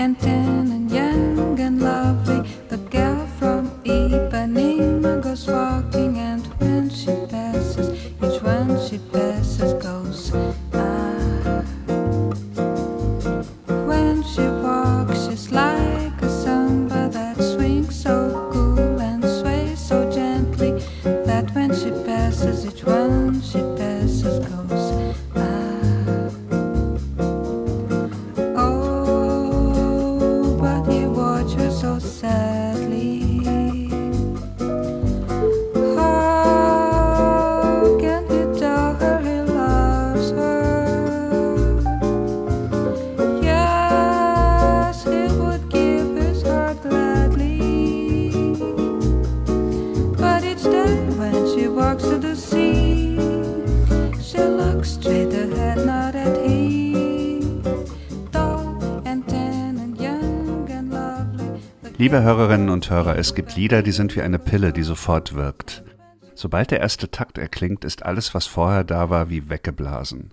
and tan Liebe Hörerinnen und Hörer, es gibt Lieder, die sind wie eine Pille, die sofort wirkt. Sobald der erste Takt erklingt, ist alles, was vorher da war, wie weggeblasen.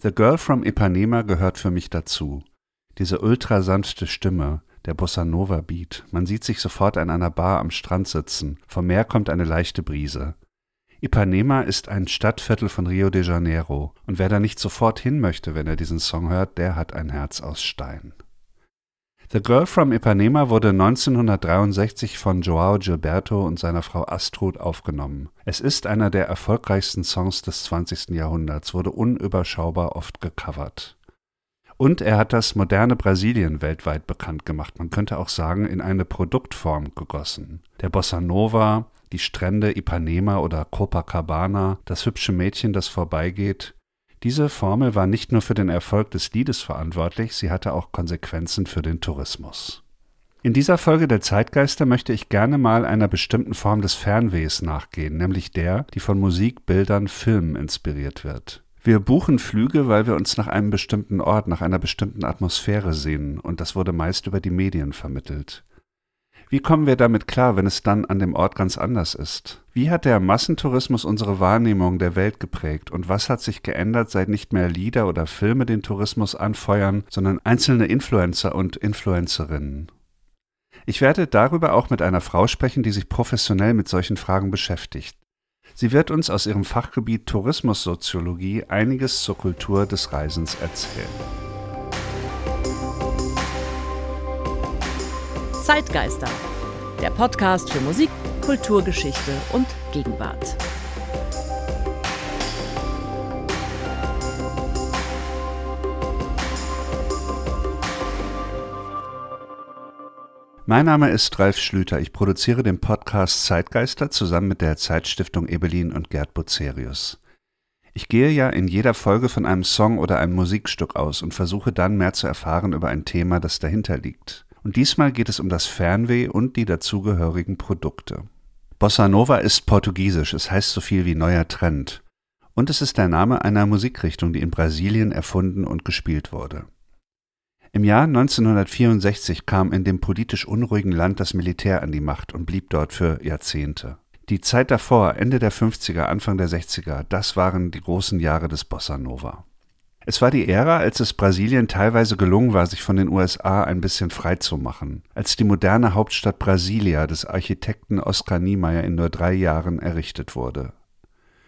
The Girl from Ipanema gehört für mich dazu. Diese ultrasanfte Stimme, der Bossa Nova Beat, man sieht sich sofort an einer Bar am Strand sitzen, vom Meer kommt eine leichte Brise. Ipanema ist ein Stadtviertel von Rio de Janeiro, und wer da nicht sofort hin möchte, wenn er diesen Song hört, der hat ein Herz aus Stein. The Girl from Ipanema wurde 1963 von Joao Gilberto und seiner Frau Astrud aufgenommen. Es ist einer der erfolgreichsten Songs des 20. Jahrhunderts, wurde unüberschaubar oft gecovert. Und er hat das moderne Brasilien weltweit bekannt gemacht, man könnte auch sagen, in eine Produktform gegossen. Der Bossa Nova, die Strände Ipanema oder Copacabana, das hübsche Mädchen, das vorbeigeht, diese Formel war nicht nur für den Erfolg des Liedes verantwortlich, sie hatte auch Konsequenzen für den Tourismus. In dieser Folge der Zeitgeister möchte ich gerne mal einer bestimmten Form des Fernwehs nachgehen, nämlich der, die von Musik, Bildern, Filmen inspiriert wird. Wir buchen Flüge, weil wir uns nach einem bestimmten Ort, nach einer bestimmten Atmosphäre sehnen, und das wurde meist über die Medien vermittelt. Wie kommen wir damit klar, wenn es dann an dem Ort ganz anders ist? Wie hat der Massentourismus unsere Wahrnehmung der Welt geprägt und was hat sich geändert, seit nicht mehr Lieder oder Filme den Tourismus anfeuern, sondern einzelne Influencer und Influencerinnen? Ich werde darüber auch mit einer Frau sprechen, die sich professionell mit solchen Fragen beschäftigt. Sie wird uns aus ihrem Fachgebiet Tourismussoziologie einiges zur Kultur des Reisens erzählen. Zeitgeister, der Podcast für Musik, Kulturgeschichte und Gegenwart. Mein Name ist Ralf Schlüter. Ich produziere den Podcast Zeitgeister zusammen mit der Zeitstiftung Ebelin und Gerd Bucerius. Ich gehe ja in jeder Folge von einem Song oder einem Musikstück aus und versuche dann mehr zu erfahren über ein Thema, das dahinter liegt. Und diesmal geht es um das Fernweh und die dazugehörigen Produkte. Bossa Nova ist portugiesisch, es heißt so viel wie neuer Trend. Und es ist der Name einer Musikrichtung, die in Brasilien erfunden und gespielt wurde. Im Jahr 1964 kam in dem politisch unruhigen Land das Militär an die Macht und blieb dort für Jahrzehnte. Die Zeit davor, Ende der 50er, Anfang der 60er, das waren die großen Jahre des Bossa Nova. Es war die Ära, als es Brasilien teilweise gelungen war, sich von den USA ein bisschen frei zu machen, als die moderne Hauptstadt Brasilia des Architekten Oskar Niemeyer in nur drei Jahren errichtet wurde.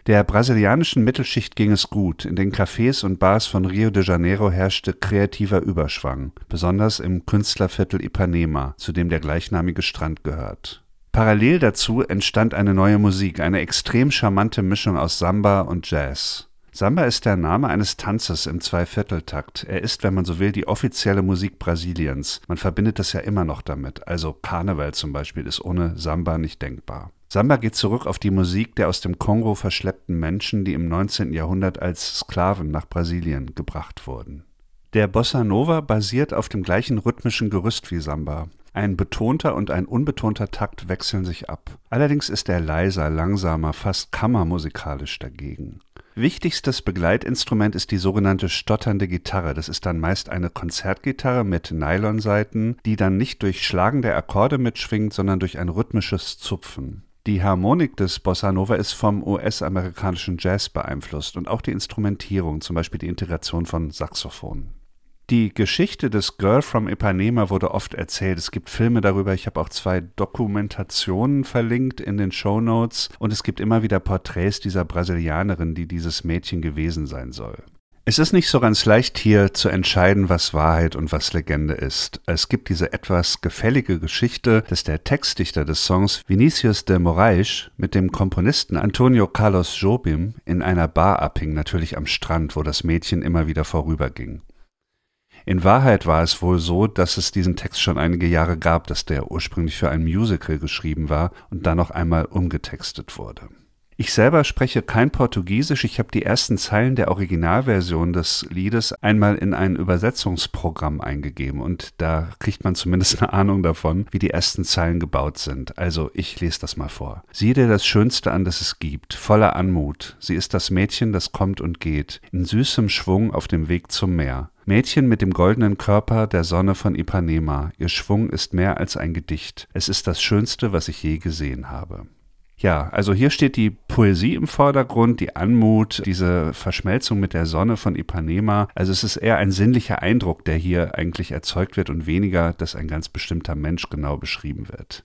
Der brasilianischen Mittelschicht ging es gut, in den Cafés und Bars von Rio de Janeiro herrschte kreativer Überschwang, besonders im Künstlerviertel Ipanema, zu dem der gleichnamige Strand gehört. Parallel dazu entstand eine neue Musik, eine extrem charmante Mischung aus Samba und Jazz. Samba ist der Name eines Tanzes im Zweivierteltakt. Er ist, wenn man so will, die offizielle Musik Brasiliens. Man verbindet das ja immer noch damit. Also Karneval zum Beispiel ist ohne Samba nicht denkbar. Samba geht zurück auf die Musik der aus dem Kongo verschleppten Menschen, die im 19. Jahrhundert als Sklaven nach Brasilien gebracht wurden. Der Bossa Nova basiert auf dem gleichen rhythmischen Gerüst wie Samba. Ein betonter und ein unbetonter Takt wechseln sich ab. Allerdings ist er leiser, langsamer, fast kammermusikalisch dagegen. Wichtigstes Begleitinstrument ist die sogenannte stotternde Gitarre. Das ist dann meist eine Konzertgitarre mit Nylonsaiten, die dann nicht durch Schlagen der Akkorde mitschwingt, sondern durch ein rhythmisches Zupfen. Die Harmonik des Bossa Nova ist vom US-amerikanischen Jazz beeinflusst und auch die Instrumentierung, zum Beispiel die Integration von Saxophonen. Die Geschichte des Girl from Ipanema wurde oft erzählt. Es gibt Filme darüber. Ich habe auch zwei Dokumentationen verlinkt in den Show Notes. Und es gibt immer wieder Porträts dieser Brasilianerin, die dieses Mädchen gewesen sein soll. Es ist nicht so ganz leicht hier zu entscheiden, was Wahrheit und was Legende ist. Es gibt diese etwas gefällige Geschichte, dass der Textdichter des Songs Vinicius de Moraes mit dem Komponisten Antonio Carlos Jobim in einer Bar abhing, natürlich am Strand, wo das Mädchen immer wieder vorüberging. In Wahrheit war es wohl so, dass es diesen Text schon einige Jahre gab, dass der ursprünglich für ein Musical geschrieben war und dann noch einmal umgetextet wurde. Ich selber spreche kein Portugiesisch. Ich habe die ersten Zeilen der Originalversion des Liedes einmal in ein Übersetzungsprogramm eingegeben und da kriegt man zumindest eine Ahnung davon, wie die ersten Zeilen gebaut sind. Also ich lese das mal vor. Sieh dir das Schönste an, das es gibt, voller Anmut. Sie ist das Mädchen, das kommt und geht, in süßem Schwung auf dem Weg zum Meer. Mädchen mit dem goldenen Körper der Sonne von Ipanema. Ihr Schwung ist mehr als ein Gedicht. Es ist das Schönste, was ich je gesehen habe. Ja, also hier steht die Poesie im Vordergrund, die Anmut, diese Verschmelzung mit der Sonne von Ipanema. Also es ist eher ein sinnlicher Eindruck, der hier eigentlich erzeugt wird und weniger, dass ein ganz bestimmter Mensch genau beschrieben wird.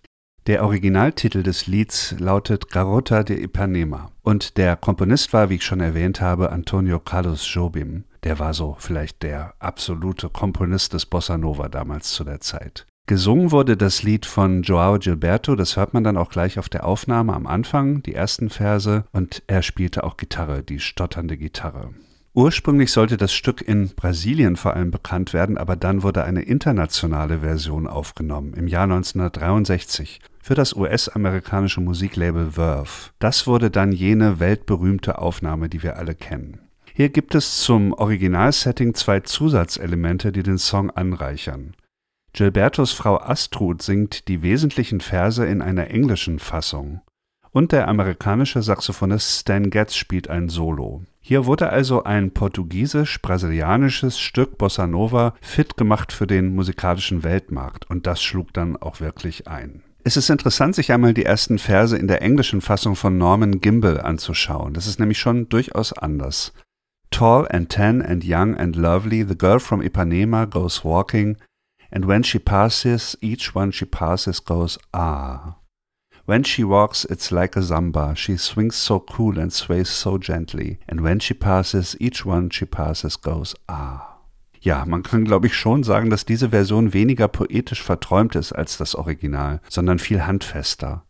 Der Originaltitel des Lieds lautet Garota de Ipanema und der Komponist war, wie ich schon erwähnt habe, Antonio Carlos Jobim. Der war so vielleicht der absolute Komponist des Bossa Nova damals zu der Zeit. Gesungen wurde das Lied von Joao Gilberto, das hört man dann auch gleich auf der Aufnahme am Anfang, die ersten Verse, und er spielte auch Gitarre, die stotternde Gitarre. Ursprünglich sollte das Stück in Brasilien vor allem bekannt werden, aber dann wurde eine internationale Version aufgenommen im Jahr 1963 für das US-amerikanische Musiklabel Verve. Das wurde dann jene weltberühmte Aufnahme, die wir alle kennen. Hier gibt es zum Originalsetting zwei Zusatzelemente, die den Song anreichern. Gilbertos Frau Astrud singt die wesentlichen Verse in einer englischen Fassung und der amerikanische Saxophonist Stan Getz spielt ein Solo. Hier wurde also ein portugiesisch-brasilianisches Stück Bossa Nova fit gemacht für den musikalischen Weltmarkt und das schlug dann auch wirklich ein. Es ist interessant, sich einmal die ersten Verse in der englischen Fassung von Norman Gimbel anzuschauen. Das ist nämlich schon durchaus anders. Tall and tan and young and lovely, the girl from Ipanema goes walking and when she passes, each one she passes goes, ah. When she walks, it's like a samba. She swings so cool and sways so gently. And when she passes, each one she passes goes, ah. Ja, man kann glaube ich schon sagen, dass diese Version weniger poetisch verträumt ist als das Original, sondern viel handfester.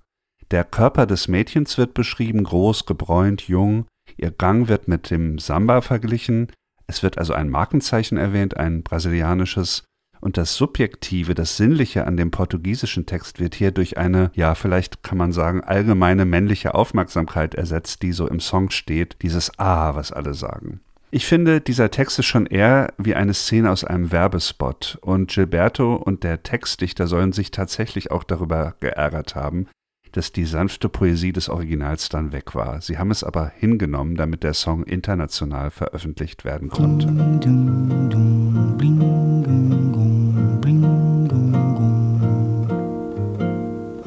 Der Körper des Mädchens wird beschrieben, groß, gebräunt, jung. Ihr Gang wird mit dem Samba verglichen. Es wird also ein Markenzeichen erwähnt, ein brasilianisches. Und das Subjektive, das Sinnliche an dem portugiesischen Text wird hier durch eine, ja, vielleicht kann man sagen, allgemeine männliche Aufmerksamkeit ersetzt, die so im Song steht, dieses Ah, was alle sagen. Ich finde, dieser Text ist schon eher wie eine Szene aus einem Werbespot und Gilberto und der Textdichter sollen sich tatsächlich auch darüber geärgert haben, dass die sanfte Poesie des Originals dann weg war. Sie haben es aber hingenommen, damit der Song international veröffentlicht werden konnte.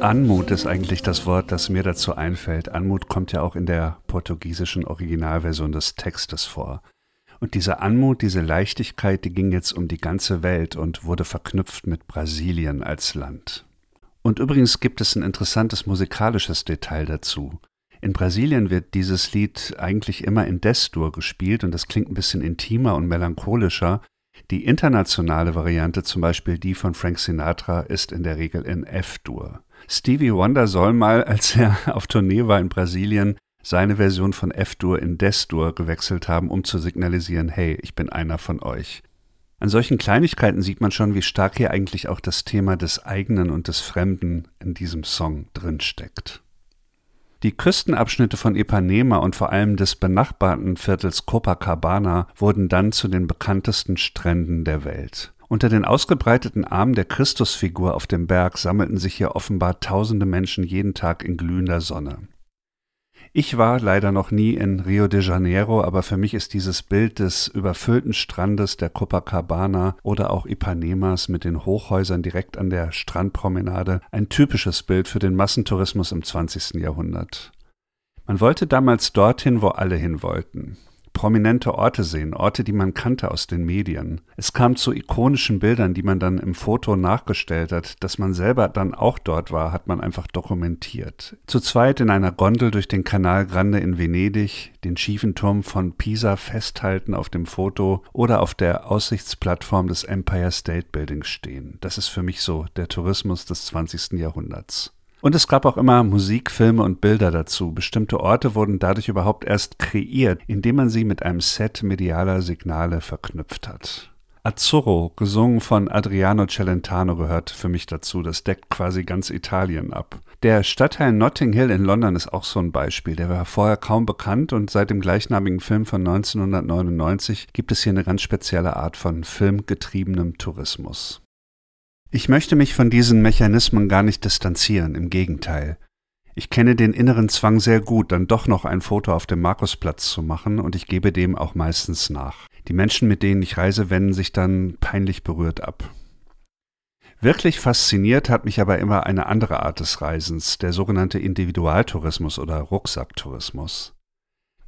Anmut ist eigentlich das Wort, das mir dazu einfällt. Anmut kommt ja auch in der portugiesischen Originalversion des Textes vor. Und diese Anmut, diese Leichtigkeit, die ging jetzt um die ganze Welt und wurde verknüpft mit Brasilien als Land. Und übrigens gibt es ein interessantes musikalisches Detail dazu. In Brasilien wird dieses Lied eigentlich immer in Des-Dur gespielt und das klingt ein bisschen intimer und melancholischer. Die internationale Variante, zum Beispiel die von Frank Sinatra, ist in der Regel in F-Dur. Stevie Wonder soll mal, als er auf Tournee war in Brasilien, seine Version von F-Dur in Des-Dur gewechselt haben, um zu signalisieren, hey, ich bin einer von euch. An solchen Kleinigkeiten sieht man schon, wie stark hier eigentlich auch das Thema des eigenen und des Fremden in diesem Song drinsteckt. Die Küstenabschnitte von Ipanema und vor allem des benachbarten Viertels Copacabana wurden dann zu den bekanntesten Stränden der Welt. Unter den ausgebreiteten Armen der Christusfigur auf dem Berg sammelten sich hier offenbar tausende Menschen jeden Tag in glühender Sonne. Ich war leider noch nie in Rio de Janeiro, aber für mich ist dieses Bild des überfüllten Strandes der Copacabana oder auch Ipanemas mit den Hochhäusern direkt an der Strandpromenade ein typisches Bild für den Massentourismus im 20. Jahrhundert. Man wollte damals dorthin, wo alle hin wollten prominente Orte sehen, Orte, die man kannte aus den Medien. Es kam zu ikonischen Bildern, die man dann im Foto nachgestellt hat. Dass man selber dann auch dort war, hat man einfach dokumentiert. Zu zweit in einer Gondel durch den Kanal Grande in Venedig, den schiefen Turm von Pisa festhalten auf dem Foto oder auf der Aussichtsplattform des Empire State Buildings stehen. Das ist für mich so der Tourismus des 20. Jahrhunderts. Und es gab auch immer Musik, Filme und Bilder dazu. Bestimmte Orte wurden dadurch überhaupt erst kreiert, indem man sie mit einem Set medialer Signale verknüpft hat. Azzurro, gesungen von Adriano Celentano, gehört für mich dazu. Das deckt quasi ganz Italien ab. Der Stadtteil Notting Hill in London ist auch so ein Beispiel. Der war vorher kaum bekannt und seit dem gleichnamigen Film von 1999 gibt es hier eine ganz spezielle Art von filmgetriebenem Tourismus. Ich möchte mich von diesen Mechanismen gar nicht distanzieren, im Gegenteil. Ich kenne den inneren Zwang sehr gut, dann doch noch ein Foto auf dem Markusplatz zu machen, und ich gebe dem auch meistens nach. Die Menschen, mit denen ich reise, wenden sich dann peinlich berührt ab. Wirklich fasziniert hat mich aber immer eine andere Art des Reisens, der sogenannte Individualtourismus oder Rucksacktourismus.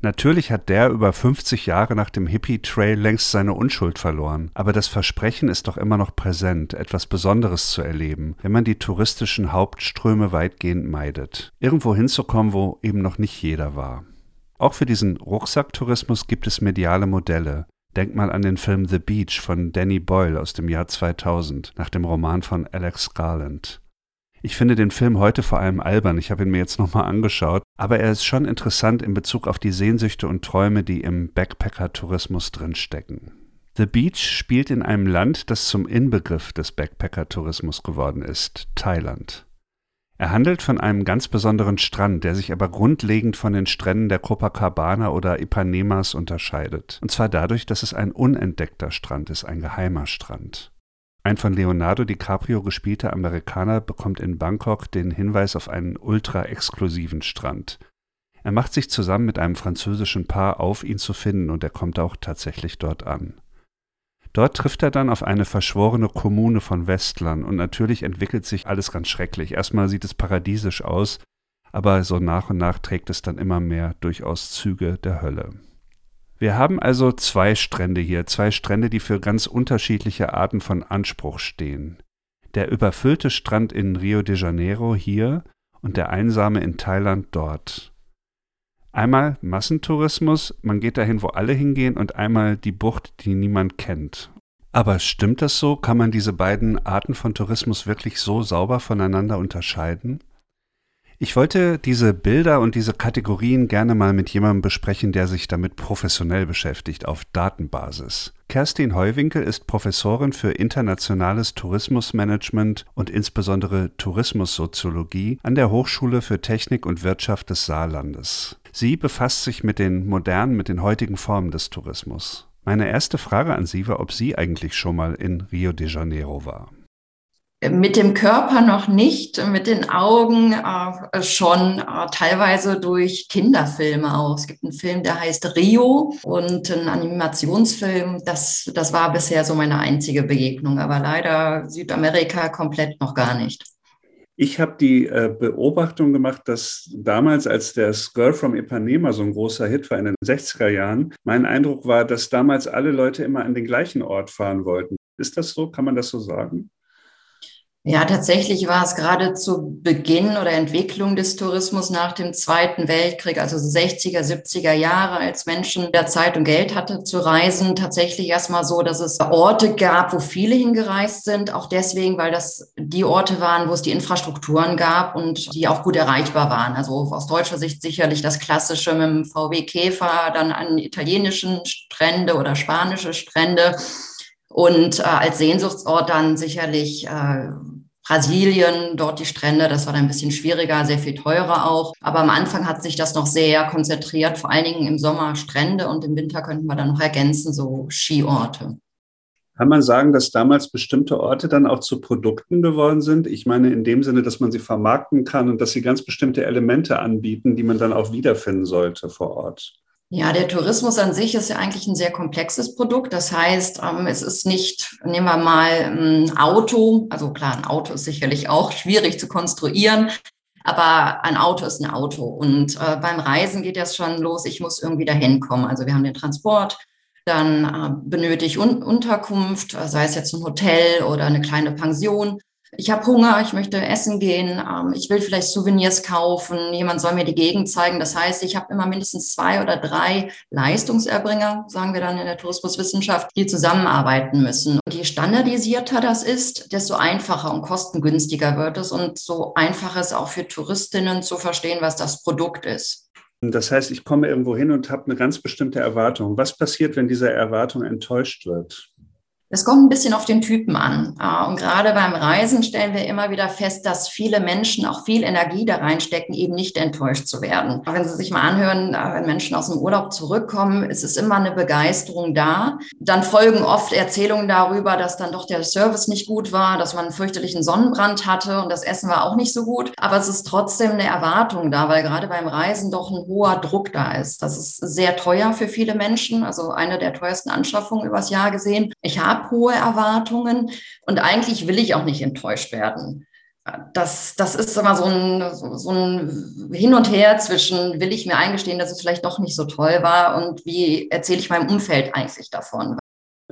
Natürlich hat der über 50 Jahre nach dem Hippie-Trail längst seine Unschuld verloren, aber das Versprechen ist doch immer noch präsent, etwas Besonderes zu erleben, wenn man die touristischen Hauptströme weitgehend meidet. Irgendwo hinzukommen, wo eben noch nicht jeder war. Auch für diesen Rucksacktourismus gibt es mediale Modelle. Denk mal an den Film The Beach von Danny Boyle aus dem Jahr 2000, nach dem Roman von Alex Garland. Ich finde den Film heute vor allem albern, ich habe ihn mir jetzt nochmal angeschaut, aber er ist schon interessant in Bezug auf die Sehnsüchte und Träume, die im Backpacker-Tourismus drinstecken. The Beach spielt in einem Land, das zum Inbegriff des Backpacker-Tourismus geworden ist, Thailand. Er handelt von einem ganz besonderen Strand, der sich aber grundlegend von den Stränden der Copacabana oder Ipanemas unterscheidet. Und zwar dadurch, dass es ein unentdeckter Strand ist, ein geheimer Strand. Ein von Leonardo DiCaprio gespielter Amerikaner bekommt in Bangkok den Hinweis auf einen ultra-exklusiven Strand. Er macht sich zusammen mit einem französischen Paar auf, ihn zu finden, und er kommt auch tatsächlich dort an. Dort trifft er dann auf eine verschworene Kommune von Westlern und natürlich entwickelt sich alles ganz schrecklich. Erstmal sieht es paradiesisch aus, aber so nach und nach trägt es dann immer mehr durchaus Züge der Hölle. Wir haben also zwei Strände hier, zwei Strände, die für ganz unterschiedliche Arten von Anspruch stehen. Der überfüllte Strand in Rio de Janeiro hier und der einsame in Thailand dort. Einmal Massentourismus, man geht dahin, wo alle hingehen, und einmal die Bucht, die niemand kennt. Aber stimmt das so? Kann man diese beiden Arten von Tourismus wirklich so sauber voneinander unterscheiden? Ich wollte diese Bilder und diese Kategorien gerne mal mit jemandem besprechen, der sich damit professionell beschäftigt, auf Datenbasis. Kerstin Heuwinkel ist Professorin für internationales Tourismusmanagement und insbesondere Tourismussoziologie an der Hochschule für Technik und Wirtschaft des Saarlandes. Sie befasst sich mit den modernen, mit den heutigen Formen des Tourismus. Meine erste Frage an Sie war, ob sie eigentlich schon mal in Rio de Janeiro war. Mit dem Körper noch nicht, mit den Augen äh, schon, äh, teilweise durch Kinderfilme auch. Es gibt einen Film, der heißt Rio und einen Animationsfilm. Das, das war bisher so meine einzige Begegnung, aber leider Südamerika komplett noch gar nicht. Ich habe die äh, Beobachtung gemacht, dass damals, als das Girl from Ipanema so ein großer Hit war in den 60er Jahren, mein Eindruck war, dass damals alle Leute immer an den gleichen Ort fahren wollten. Ist das so? Kann man das so sagen? Ja, tatsächlich war es gerade zu Beginn oder Entwicklung des Tourismus nach dem Zweiten Weltkrieg, also 60er, 70er Jahre, als Menschen der Zeit und Geld hatte zu reisen, tatsächlich erstmal so, dass es Orte gab, wo viele hingereist sind, auch deswegen, weil das die Orte waren, wo es die Infrastrukturen gab und die auch gut erreichbar waren. Also aus deutscher Sicht sicherlich das Klassische mit dem VW Käfer, dann an italienischen Strände oder spanische Strände und äh, als Sehnsuchtsort dann sicherlich äh, Brasilien, dort die Strände, das war dann ein bisschen schwieriger, sehr viel teurer auch. Aber am Anfang hat sich das noch sehr konzentriert, vor allen Dingen im Sommer Strände und im Winter könnten wir dann noch ergänzen, so Skiorte. Kann man sagen, dass damals bestimmte Orte dann auch zu Produkten geworden sind? Ich meine in dem Sinne, dass man sie vermarkten kann und dass sie ganz bestimmte Elemente anbieten, die man dann auch wiederfinden sollte vor Ort. Ja, der Tourismus an sich ist ja eigentlich ein sehr komplexes Produkt. Das heißt, ähm, es ist nicht, nehmen wir mal ein Auto, also klar, ein Auto ist sicherlich auch schwierig zu konstruieren, aber ein Auto ist ein Auto. Und äh, beim Reisen geht das schon los, ich muss irgendwie dahin kommen. Also wir haben den Transport, dann äh, benötige ich Unterkunft, sei es jetzt ein Hotel oder eine kleine Pension ich habe Hunger, ich möchte essen gehen, ähm, ich will vielleicht Souvenirs kaufen, jemand soll mir die Gegend zeigen. Das heißt, ich habe immer mindestens zwei oder drei Leistungserbringer, sagen wir dann in der Tourismuswissenschaft, die zusammenarbeiten müssen. Und je standardisierter das ist, desto einfacher und kostengünstiger wird es und so einfach ist auch für Touristinnen zu verstehen, was das Produkt ist. Das heißt, ich komme irgendwo hin und habe eine ganz bestimmte Erwartung. Was passiert, wenn diese Erwartung enttäuscht wird? Es kommt ein bisschen auf den Typen an. Äh, und gerade beim Reisen stellen wir immer wieder fest, dass viele Menschen auch viel Energie da reinstecken, eben nicht enttäuscht zu werden. Wenn Sie sich mal anhören, äh, wenn Menschen aus dem Urlaub zurückkommen, ist es immer eine Begeisterung da. Dann folgen oft Erzählungen darüber, dass dann doch der Service nicht gut war, dass man einen fürchterlichen Sonnenbrand hatte und das Essen war auch nicht so gut. Aber es ist trotzdem eine Erwartung da, weil gerade beim Reisen doch ein hoher Druck da ist. Das ist sehr teuer für viele Menschen, also eine der teuersten Anschaffungen übers Jahr gesehen. Ich habe habe hohe Erwartungen und eigentlich will ich auch nicht enttäuscht werden. Das, das ist immer so ein, so ein Hin und Her zwischen, will ich mir eingestehen, dass es vielleicht doch nicht so toll war und wie erzähle ich meinem Umfeld eigentlich davon?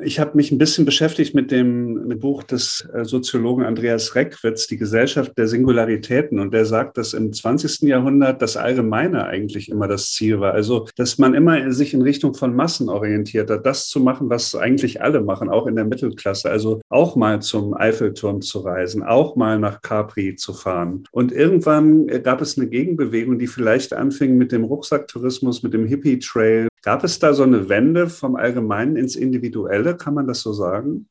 Ich habe mich ein bisschen beschäftigt mit dem Buch des äh, Soziologen Andreas Reckwitz, Die Gesellschaft der Singularitäten. Und der sagt, dass im 20. Jahrhundert das Allgemeine eigentlich immer das Ziel war. Also, dass man immer sich in Richtung von Massen orientiert hat, das zu machen, was eigentlich alle machen, auch in der Mittelklasse. Also auch mal zum Eiffelturm zu reisen, auch mal nach Capri zu fahren. Und irgendwann äh, gab es eine Gegenbewegung, die vielleicht anfing mit dem Rucksacktourismus, mit dem Hippie-Trail. Gab es da so eine Wende vom Allgemeinen ins Individuelle? Kann man das so sagen?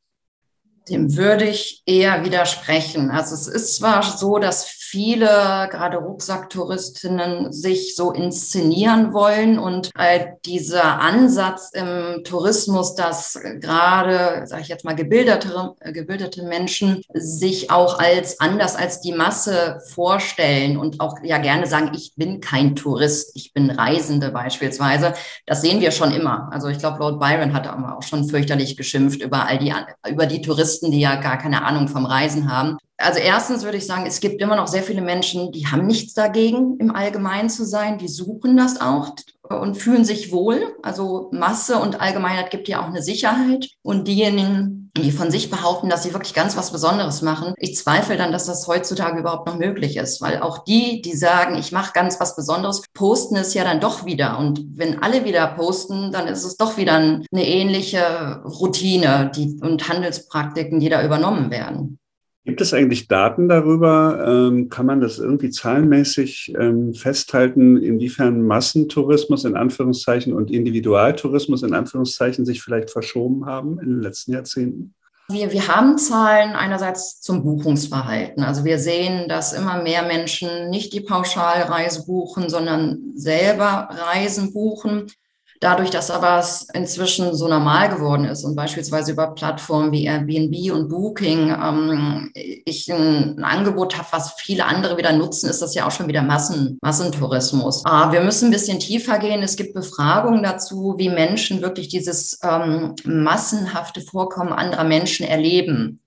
Dem würde ich eher widersprechen. Also es ist zwar so, dass viele, gerade Rucksacktouristinnen, sich so inszenieren wollen und äh, dieser Ansatz im Tourismus, dass gerade, sage ich jetzt mal, gebildete, gebildete Menschen sich auch als anders als die Masse vorstellen und auch ja gerne sagen, ich bin kein Tourist, ich bin Reisende beispielsweise. Das sehen wir schon immer. Also ich glaube, Lord Byron hat auch schon fürchterlich geschimpft über all die, über die Touristen, die ja gar keine Ahnung vom Reisen haben. Also erstens würde ich sagen, es gibt immer noch sehr viele Menschen, die haben nichts dagegen, im Allgemeinen zu sein. Die suchen das auch und fühlen sich wohl. Also Masse und Allgemeinheit gibt ja auch eine Sicherheit. Und diejenigen, die von sich behaupten, dass sie wirklich ganz was Besonderes machen, ich zweifle dann, dass das heutzutage überhaupt noch möglich ist. Weil auch die, die sagen, ich mache ganz was Besonderes, posten es ja dann doch wieder. Und wenn alle wieder posten, dann ist es doch wieder eine ähnliche Routine die, und Handelspraktiken, die da übernommen werden. Gibt es eigentlich Daten darüber? Ähm, kann man das irgendwie zahlenmäßig ähm, festhalten, inwiefern Massentourismus in Anführungszeichen und Individualtourismus in Anführungszeichen sich vielleicht verschoben haben in den letzten Jahrzehnten? Wir, wir haben Zahlen einerseits zum Buchungsverhalten. Also wir sehen, dass immer mehr Menschen nicht die Pauschalreise buchen, sondern selber Reisen buchen. Dadurch, dass aber es inzwischen so normal geworden ist und beispielsweise über Plattformen wie Airbnb und Booking ähm, ich ein, Angebot habe, was viele andere wieder nutzen, ist das ja auch schon wieder Massen, Massentourismus. Aber wir müssen ein bisschen tiefer gehen. Es gibt Befragungen dazu, wie Menschen wirklich dieses ähm, massenhafte Vorkommen anderer Menschen erleben.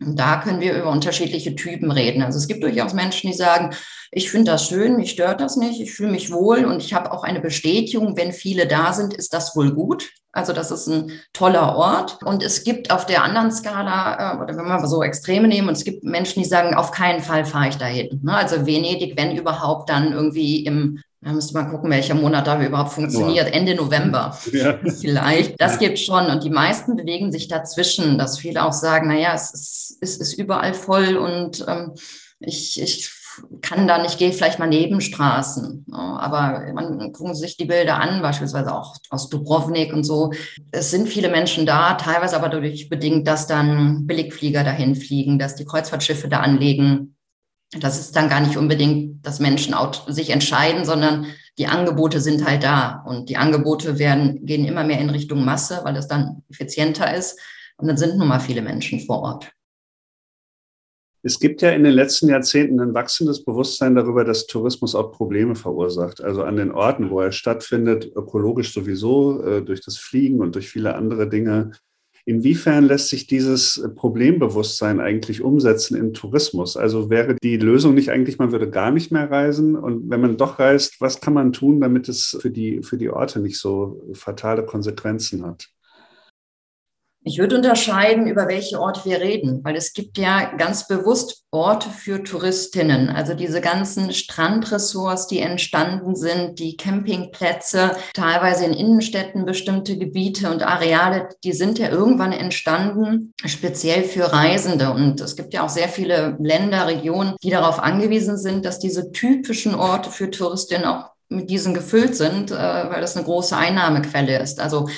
Und da können wir über unterschiedliche Typen reden. Also es gibt durchaus Menschen, die sagen, ich finde das schön, mich stört das nicht, ich fühle mich wohl und ich habe auch eine Bestätigung, wenn viele da sind, ist das wohl gut. Also das ist ein toller Ort. Und es gibt auf der anderen Skala, äh, oder wenn wir so Extreme nehmen, und es gibt Menschen, die sagen, auf keinen Fall fahre ich dahin. Ne? Also Venedig, wenn überhaupt, dann irgendwie im da müsste man gucken, welcher Monat da überhaupt funktioniert. Ende November ja. vielleicht. Das gibt schon. Und die meisten bewegen sich dazwischen, dass viele auch sagen, naja, es ist, es ist überall voll und ähm, ich, ich kann da nicht, gehe vielleicht mal Nebenstraßen. Aber man gucken sich die Bilder an, beispielsweise auch aus Dubrovnik und so. Es sind viele Menschen da, teilweise aber dadurch bedingt, dass dann Billigflieger dahin fliegen, dass die Kreuzfahrtschiffe da anlegen. Das ist dann gar nicht unbedingt, dass Menschen sich entscheiden, sondern die Angebote sind halt da. Und die Angebote werden, gehen immer mehr in Richtung Masse, weil es dann effizienter ist. Und dann sind nun mal viele Menschen vor Ort. Es gibt ja in den letzten Jahrzehnten ein wachsendes Bewusstsein darüber, dass Tourismus auch Probleme verursacht. Also an den Orten, wo er stattfindet, ökologisch sowieso, äh, durch das Fliegen und durch viele andere Dinge. Inwiefern lässt sich dieses Problembewusstsein eigentlich umsetzen in Tourismus? Also wäre die Lösung nicht eigentlich, man würde gar nicht mehr reisen? Und wenn man doch reist, was kann man tun, damit es für die, für die Orte nicht so fatale Konsequenzen hat? Ich würde unterscheiden, über welche Orte wir reden, weil es gibt ja ganz bewusst Orte für Touristinnen. Also diese ganzen Strandressorts, die entstanden sind, die Campingplätze, teilweise in Innenstädten bestimmte Gebiete und Areale, die sind ja irgendwann entstanden, speziell für Reisende. Und es gibt ja auch sehr viele Länder, Regionen, die darauf angewiesen sind, dass diese typischen Orte für Touristinnen auch mit diesen gefüllt sind, äh, weil das eine große Einnahmequelle ist. Also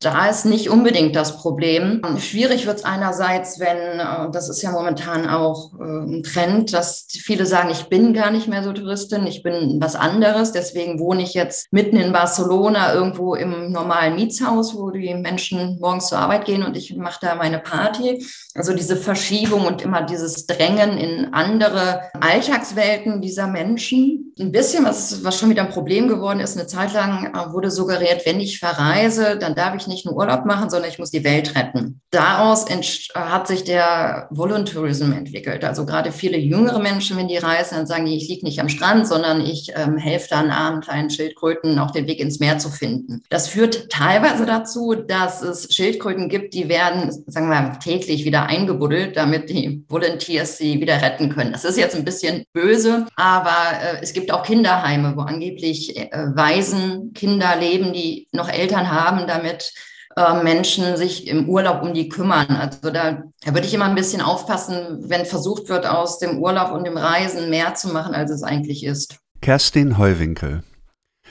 da ist nicht unbedingt das Problem. Schwierig wird es einerseits, wenn, äh, das ist ja momentan auch äh, ein Trend, dass viele sagen, ich bin gar nicht mehr so Touristin, ich bin was anderes. Deswegen wohne ich jetzt mitten in Barcelona irgendwo im normalen Mietshaus, wo die Menschen morgens zur Arbeit gehen und ich mache da meine Party. Also diese Verschiebung und immer dieses Drängen in andere Alltagswelten dieser Menschen. Ein bisschen, was, was schon wieder ein Problem geworden ist, eine Zeit lang äh, wurde suggeriert, wenn ich verreise, dann darf ich nicht nur Urlaub machen, sondern ich muss die Welt retten. Daraus hat sich der Voluntourism entwickelt. Also gerade viele jüngere Menschen, wenn die reisen, dann sagen die, ich liege nicht am Strand, sondern ich ähm, helfe dann armen kleinen Schildkröten auch den Weg ins Meer zu finden. Das führt teilweise dazu, dass es Schildkröten gibt, die werden, sagen wir, täglich wieder eingebuddelt, damit die Volunteers sie wieder retten können. Das ist jetzt ein bisschen böse, aber äh, es gibt auch Kinderheime, wo angeblich äh, Waisen Kinder leben, die noch Eltern haben, damit äh, Menschen sich im Urlaub um die kümmern. Also da, da würde ich immer ein bisschen aufpassen, wenn versucht wird, aus dem Urlaub und dem Reisen mehr zu machen, als es eigentlich ist. Kerstin Heuwinkel.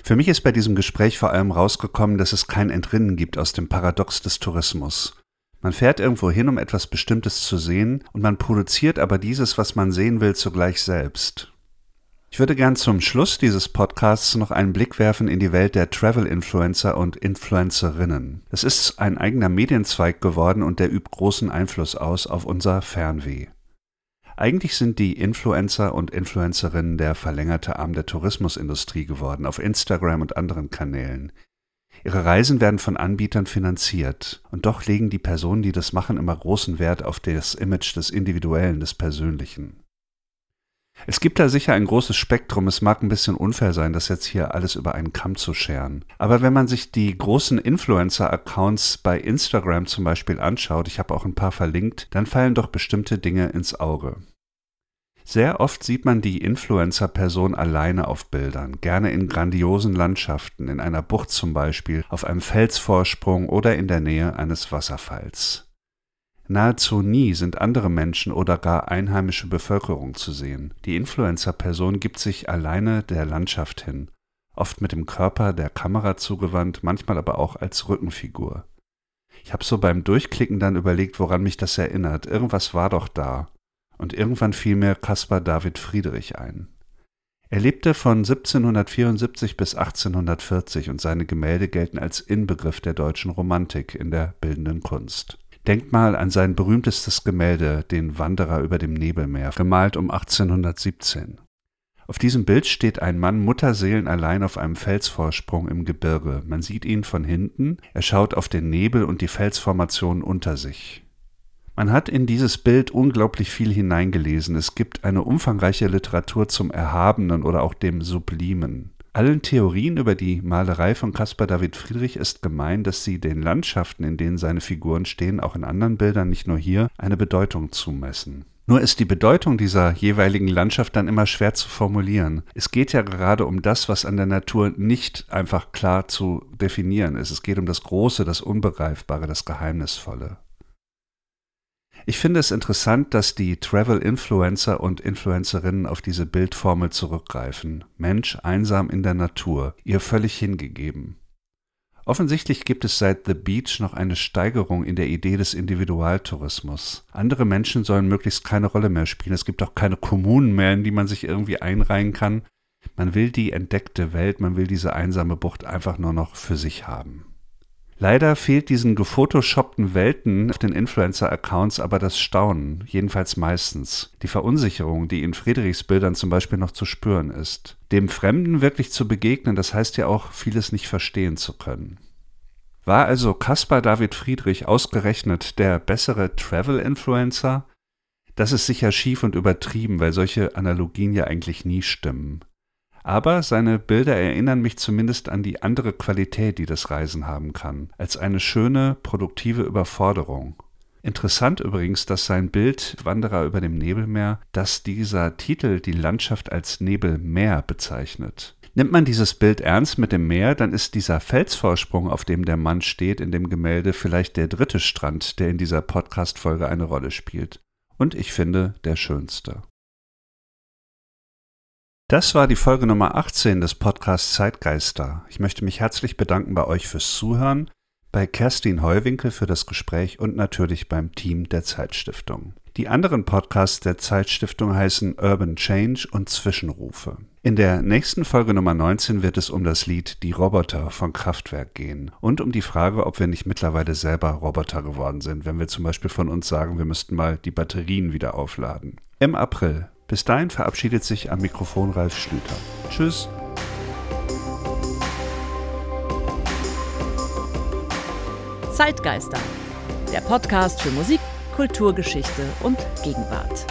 Für mich ist bei diesem Gespräch vor allem rausgekommen, dass es kein Entrinnen gibt aus dem Paradox des Tourismus. Man fährt irgendwo hin, um etwas Bestimmtes zu sehen, und man produziert aber dieses, was man sehen will, zugleich selbst. Ich würde gern zum Schluss dieses Podcasts noch einen Blick werfen in die Welt der Travel-Influencer und Influencerinnen. Es ist ein eigener Medienzweig geworden und der übt großen Einfluss aus auf unser Fernweh. Eigentlich sind die Influencer und Influencerinnen der verlängerte Arm der Tourismusindustrie geworden, auf Instagram und anderen Kanälen. Ihre Reisen werden von Anbietern finanziert, und doch legen die Personen, die das machen, immer großen Wert auf das Image des Individuellen, des Persönlichen. Es gibt da sicher ein großes Spektrum. Es mag ein bisschen unfair sein, das jetzt hier alles über einen Kamm zu scheren. Aber wenn man sich die großen Influencer-Accounts bei Instagram zum Beispiel anschaut, ich habe auch ein paar verlinkt, dann fallen doch bestimmte Dinge ins Auge. Sehr oft sieht man die Influencer-Person alleine auf Bildern, gerne in grandiosen Landschaften, in einer Bucht zum Beispiel, auf einem Felsvorsprung oder in der Nähe eines Wasserfalls. Nahezu nie sind andere Menschen oder gar einheimische Bevölkerung zu sehen. Die Influencer-Person gibt sich alleine der Landschaft hin, oft mit dem Körper der Kamera zugewandt, manchmal aber auch als Rückenfigur. Ich habe so beim Durchklicken dann überlegt, woran mich das erinnert. Irgendwas war doch da. Und irgendwann fiel mir Caspar David Friedrich ein. Er lebte von 1774 bis 1840 und seine Gemälde gelten als Inbegriff der deutschen Romantik in der bildenden Kunst. Denkt mal an sein berühmtestes Gemälde, den Wanderer über dem Nebelmeer, gemalt um 1817. Auf diesem Bild steht ein Mann mutterseelenallein auf einem Felsvorsprung im Gebirge. Man sieht ihn von hinten, er schaut auf den Nebel und die Felsformation unter sich. Man hat in dieses Bild unglaublich viel hineingelesen. Es gibt eine umfangreiche Literatur zum Erhabenen oder auch dem Sublimen. Allen Theorien über die Malerei von Caspar David Friedrich ist gemein, dass sie den Landschaften, in denen seine Figuren stehen, auch in anderen Bildern, nicht nur hier, eine Bedeutung zumessen. Nur ist die Bedeutung dieser jeweiligen Landschaft dann immer schwer zu formulieren. Es geht ja gerade um das, was an der Natur nicht einfach klar zu definieren ist. Es geht um das Große, das Unbegreifbare, das Geheimnisvolle. Ich finde es interessant, dass die Travel-Influencer und Influencerinnen auf diese Bildformel zurückgreifen. Mensch einsam in der Natur, ihr völlig hingegeben. Offensichtlich gibt es seit The Beach noch eine Steigerung in der Idee des Individualtourismus. Andere Menschen sollen möglichst keine Rolle mehr spielen. Es gibt auch keine Kommunen mehr, in die man sich irgendwie einreihen kann. Man will die entdeckte Welt, man will diese einsame Bucht einfach nur noch für sich haben. Leider fehlt diesen gefotoshoppten Welten auf den Influencer-Accounts aber das Staunen, jedenfalls meistens. Die Verunsicherung, die in Friedrichs Bildern zum Beispiel noch zu spüren ist. Dem Fremden wirklich zu begegnen, das heißt ja auch, vieles nicht verstehen zu können. War also Caspar David Friedrich ausgerechnet der bessere Travel-Influencer? Das ist sicher schief und übertrieben, weil solche Analogien ja eigentlich nie stimmen. Aber seine Bilder erinnern mich zumindest an die andere Qualität, die das Reisen haben kann, als eine schöne, produktive Überforderung. Interessant übrigens, dass sein Bild Wanderer über dem Nebelmeer, dass dieser Titel die Landschaft als Nebelmeer bezeichnet. Nimmt man dieses Bild ernst mit dem Meer, dann ist dieser Felsvorsprung, auf dem der Mann steht in dem Gemälde, vielleicht der dritte Strand, der in dieser Podcast-Folge eine Rolle spielt. Und ich finde, der schönste. Das war die Folge Nummer 18 des Podcasts Zeitgeister. Ich möchte mich herzlich bedanken bei euch fürs Zuhören, bei Kerstin Heuwinkel für das Gespräch und natürlich beim Team der Zeitstiftung. Die anderen Podcasts der Zeitstiftung heißen Urban Change und Zwischenrufe. In der nächsten Folge Nummer 19 wird es um das Lied Die Roboter von Kraftwerk gehen und um die Frage, ob wir nicht mittlerweile selber Roboter geworden sind, wenn wir zum Beispiel von uns sagen, wir müssten mal die Batterien wieder aufladen. Im April bis dahin verabschiedet sich am Mikrofon Ralf Schlüter. Tschüss. Zeitgeister, der Podcast für Musik, Kulturgeschichte und Gegenwart.